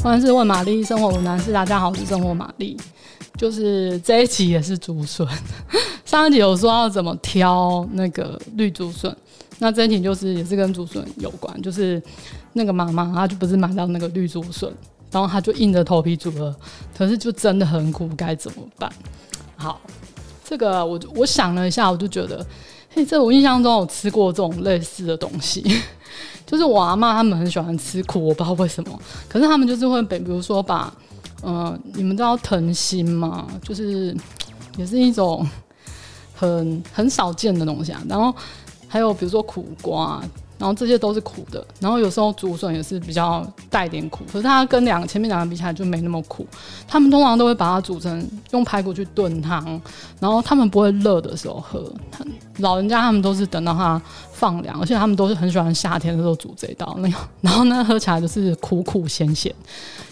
欢迎是问玛丽，生活无难事。大家好，我是生活玛丽。就是这一集也是竹笋，上一集有说要怎么挑那个绿竹笋，那这一集就是也是跟竹笋有关，就是那个妈妈她就不是买到那个绿竹笋，然后她就硬着头皮煮了，可是就真的很苦，该怎么办？好，这个我我想了一下，我就觉得，在，我印象中有吃过这种类似的东西。就是我阿妈他们很喜欢吃苦，我不知道为什么。可是他们就是会比，比如说把，呃，你们知道藤心吗？就是也是一种很很少见的东西啊。然后还有比如说苦瓜。然后这些都是苦的，然后有时候竹笋也是比较带点苦，可是它跟两个前面两个比起来就没那么苦。他们通常都会把它煮成用排骨去炖汤，然后他们不会热的时候喝。老人家他们都是等到它放凉，而且他们都是很喜欢夏天的时候煮这一道那个，然后呢喝起来就是苦苦咸咸，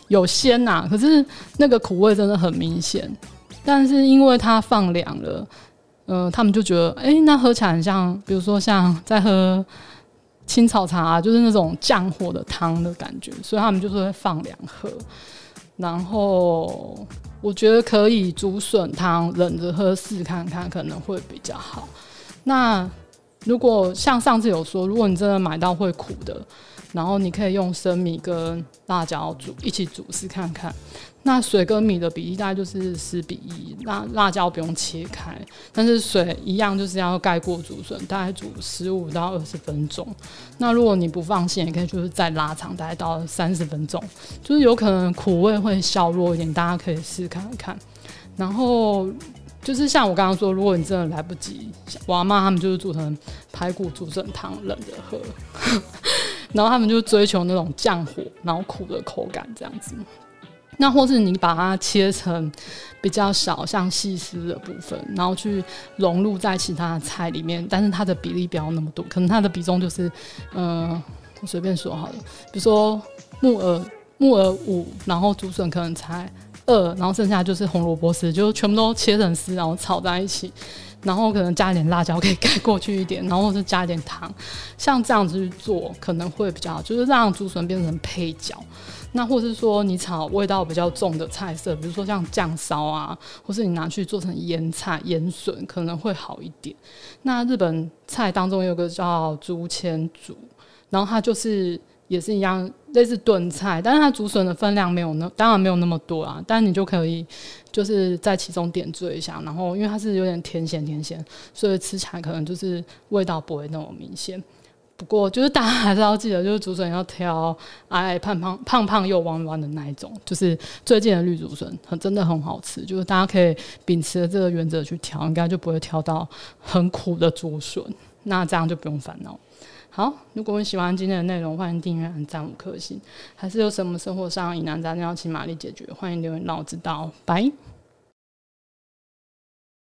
有鲜呐、可是那个苦味真的很明显。但是因为它放凉了，嗯、呃，他们就觉得哎，那喝起来很像，比如说像在喝。青草茶啊，就是那种降火的汤的感觉，所以他们就是会放凉喝。然后我觉得可以竹笋汤冷着喝试看看，可能会比较好。那如果像上次有说，如果你真的买到会苦的，然后你可以用生米跟辣椒煮一起煮试看看。那水跟米的比例大概就是十比一，那辣椒不用切开，但是水一样就是要盖过竹笋，大概煮十五到二十分钟。那如果你不放心，也可以就是再拉长，大概到三十分钟，就是有可能苦味会削弱一点，大家可以试看看。然后就是像我刚刚说，如果你真的来不及，我阿嬷他们就是煮成排骨竹笋汤，冷着喝，然后他们就追求那种降火然后苦的口感这样子。那或是你把它切成比较小，像细丝的部分，然后去融入在其他的菜里面，但是它的比例不要那么多，可能它的比重就是，嗯、随便说好了，比如说木耳木耳五，然后竹笋可能才二，然后剩下就是红萝卜丝，就全部都切成丝，然后炒在一起，然后可能加一点辣椒可以盖过去一点，然后是加一点糖，像这样子去做可能会比较好，就是让竹笋变成配角。那或是说你炒味道比较重的菜色，比如说像酱烧啊，或是你拿去做成腌菜、腌笋，可能会好一点。那日本菜当中有个叫竹签煮，然后它就是也是一样类似炖菜，但是它竹笋的分量没有那当然没有那么多啊，但你就可以就是在其中点缀一下，然后因为它是有点甜咸甜咸，所以吃起来可能就是味道不会那么明显。不过，就是大家还是要记得，就是竹笋要挑矮矮胖胖、胖胖又弯弯的那一种。就是最近的绿竹笋，很真的很好吃。就是大家可以秉持这个原则去挑，应该就不会挑到很苦的竹笋。那这样就不用烦恼。好，如果你喜欢今天的内容，欢迎订阅、按赞五颗星。还是有什么生活上疑难杂症要请玛丽解决，欢迎留言让我知道。拜。